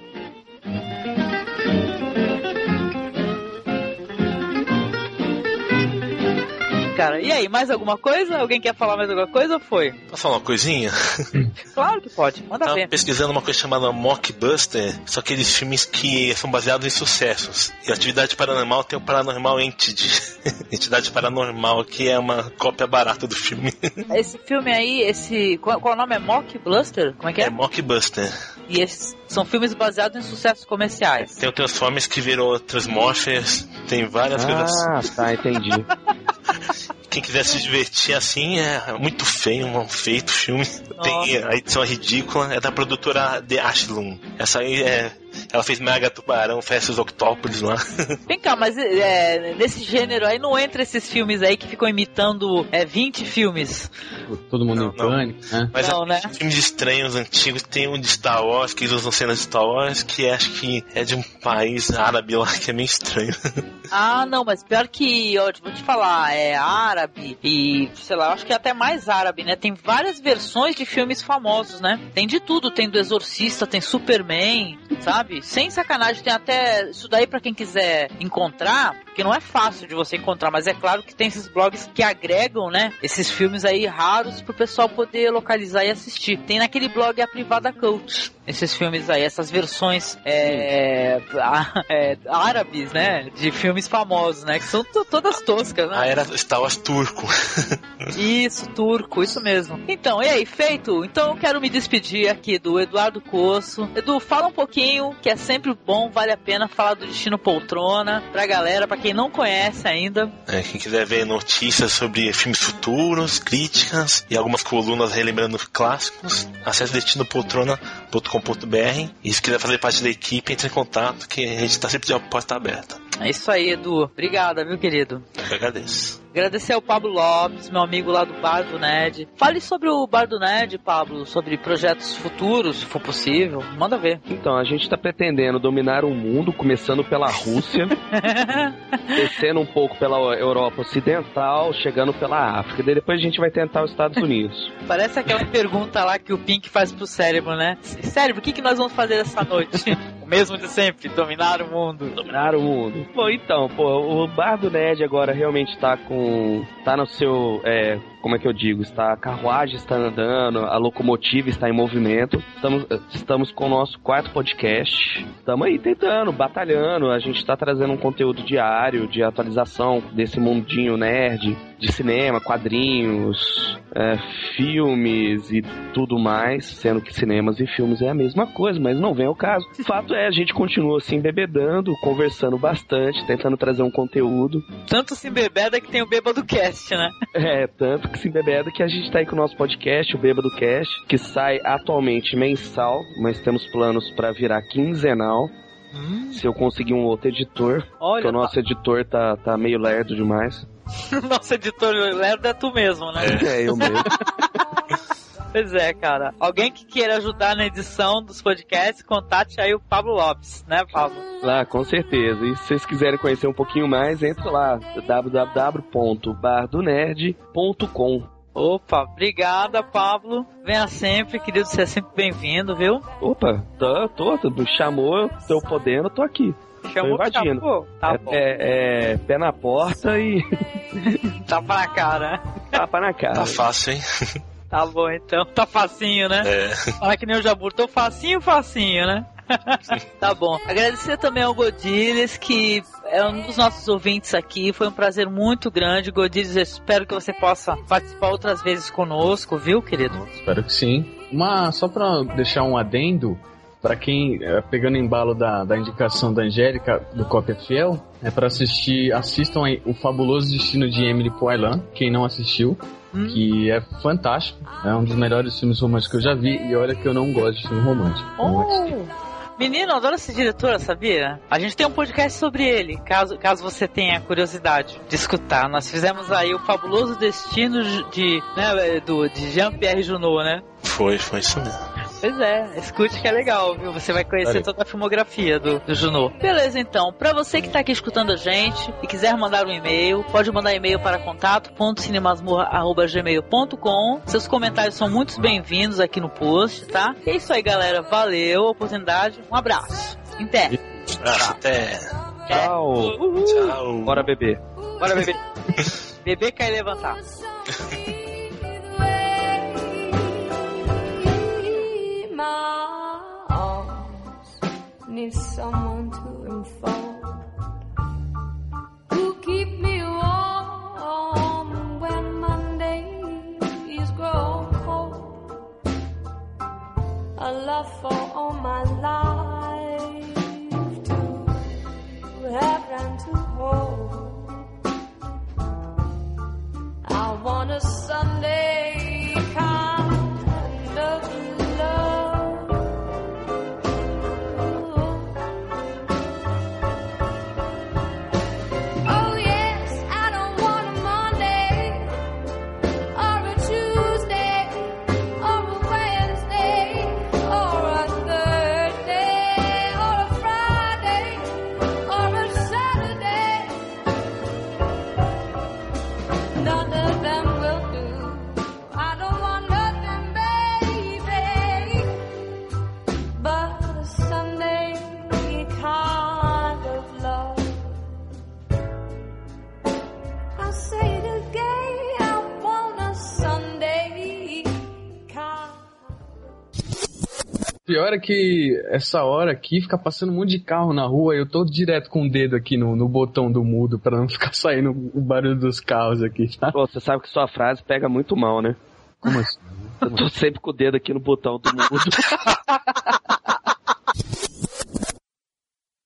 Cara. E aí, mais alguma coisa? Alguém quer falar mais alguma coisa ou foi? Posso falar uma coisinha? Claro que pode, manda Tava ver. pesquisando uma coisa chamada Mockbuster, só aqueles filmes que são baseados em sucessos. E Atividade Paranormal tem o Paranormal Entity. Entidade Paranormal, que é uma cópia barata do filme. Esse filme aí, esse. Qual, qual o nome? É Mock Bluster? Como é que é? É Mockbuster. E esses são filmes baseados em sucessos comerciais. Tem o Transformers que virou Transmorphers, tem várias coisas assim. Ah, tá, entendi. Quem quiser se divertir assim, é muito feio, mal feito o filme. Tem a edição ridícula, é da produtora The Ashlum. Essa aí é. Ela fez Mega Tubarão, Festas Octópolis lá. Vem cá, mas é, nesse gênero aí não entra esses filmes aí que ficam imitando é, 20 filmes. Todo mundo Não, em não. pânico, né? Mas Não, né? filmes estranhos, antigos, tem um de Star Wars, que eles usam cenas de Star Wars, que acho que é de um país árabe lá, que é meio estranho. Ah, não, mas pior que, ó, vou te falar, é árabe e, sei lá, acho que é até mais árabe, né? Tem várias versões de filmes famosos, né? Tem de tudo, tem do Exorcista, tem Superman, sabe? Sem sacanagem, tem até isso daí pra quem quiser encontrar, que não é fácil de você encontrar, mas é claro que tem esses blogs que agregam, né? Esses filmes aí raros pro pessoal poder localizar e assistir. Tem naquele blog A Privada Cult, esses filmes aí, essas versões é, é, árabes, né? De filmes famosos, né? Que são to- todas toscas, né? Ah, era Star Wars turco. Isso, turco, isso mesmo. Então, e aí, feito? Então eu quero me despedir aqui do Eduardo Coço. Edu, fala um pouquinho, que é sempre bom, vale a pena falar do Destino Poltrona pra galera, pra quem não conhece ainda. É, quem quiser ver notícias sobre filmes futuros, críticas e algumas colunas relembrando clássicos, acesse destinopoltrona.com.br e se quiser fazer parte da equipe, entre em contato que a gente está sempre de porta aberta. É isso aí, Edu. Obrigada, viu, querido? Eu agradeço. Agradecer ao Pablo Lopes, meu amigo lá do Bar do Ned. Fale sobre o Bar do Ned, Pablo, sobre projetos futuros, se for possível. Manda ver. Então, a gente tá pretendendo dominar o mundo, começando pela Rússia, descendo um pouco pela Europa Ocidental, chegando pela África. Daí depois a gente vai tentar os Estados Unidos. Parece aquela pergunta lá que o Pink faz pro cérebro, né? Cérebro, o que, que nós vamos fazer essa noite? o mesmo de sempre, dominar o mundo. Dominar o mundo. Bom, então, pô, o Bar do Ned agora realmente tá com. tá no seu. É, como é que eu digo? Está, a carruagem está andando, a locomotiva está em movimento. Estamos, estamos com o nosso quarto podcast. Estamos aí tentando, batalhando. A gente está trazendo um conteúdo diário de atualização desse mundinho nerd, de cinema, quadrinhos, é, filmes e tudo mais. Sendo que cinemas e filmes é a mesma coisa, mas não vem ao caso. O fato é, a gente continua assim bebedando, conversando bastante, tentando trazer um conteúdo. Tanto se embebeda que tem o Bêbado Cast, né? É, tanto que se embebeda que a gente tá aí com o nosso podcast, o Bêbado Cast, que sai atualmente mensal, mas temos planos pra virar quinzenal. Se eu conseguir um outro editor, Olha, porque o nosso editor tá, tá meio lerdo demais. Nosso editor lerdo é tu mesmo, né? É, eu mesmo. Pois é, cara. Alguém que queira ajudar na edição dos podcasts, contate aí o Pablo Lopes, né, Pablo? Lá, com certeza. E se vocês quiserem conhecer um pouquinho mais, entra lá, www.bardonerd.com. Opa, obrigada, Pablo. Venha sempre, querido, você é sempre bem-vindo, viu? Opa, tô, tô, tô, chamou, tô podendo, tô aqui. Chamou, invadindo. chamou. Tá é, bom. é- é pé na porta e Tapa na cara. tapa na cara. Tá fácil, hein? Tá bom, então. Tá facinho, né? É. Fala que nem o Jabur, tô facinho, facinho, né? tá bom. Agradecer também ao Godiles, que é um dos nossos ouvintes aqui. Foi um prazer muito grande. Godiles, eu espero que você possa participar outras vezes conosco, viu, querido? Espero que sim. Uma, só pra deixar um adendo, pra quem, eh, pegando embalo da, da indicação da Angélica, do Cópia Fiel, é pra assistir, assistam aí O Fabuloso Destino de Emily Poilan, quem não assistiu, que é fantástico, é um dos melhores filmes românticos que eu já vi, e olha que eu não gosto de filme romântico. Oh! Menino, eu adoro essa diretora, sabia? A gente tem um podcast sobre ele, caso, caso você tenha curiosidade de escutar. Nós fizemos aí o fabuloso destino de, né, do, de Jean-Pierre Junot, né? Foi, foi isso mesmo. Pois é, escute que é legal, viu? Você vai conhecer Valeu. toda a filmografia do, do Junot. Beleza, então. Pra você que tá aqui escutando a gente e quiser mandar um e-mail, pode mandar e-mail para contato.cinemasmorra.gmail.com Seus comentários são muito bem-vindos aqui no post, tá? É isso aí, galera. Valeu a oportunidade. Um abraço. Até. Até. Tchau. Uhul. Tchau. Bora beber. Bora beber. Beber, cair e levantar. My arms. Need someone to enfold, É que essa hora aqui fica passando um monte de carro na rua e eu tô direto com o dedo aqui no, no botão do mudo pra não ficar saindo o barulho dos carros aqui, tá? Pô, você sabe que sua frase pega muito mal, né? Como assim? Eu tô sempre com o dedo aqui no botão do mudo.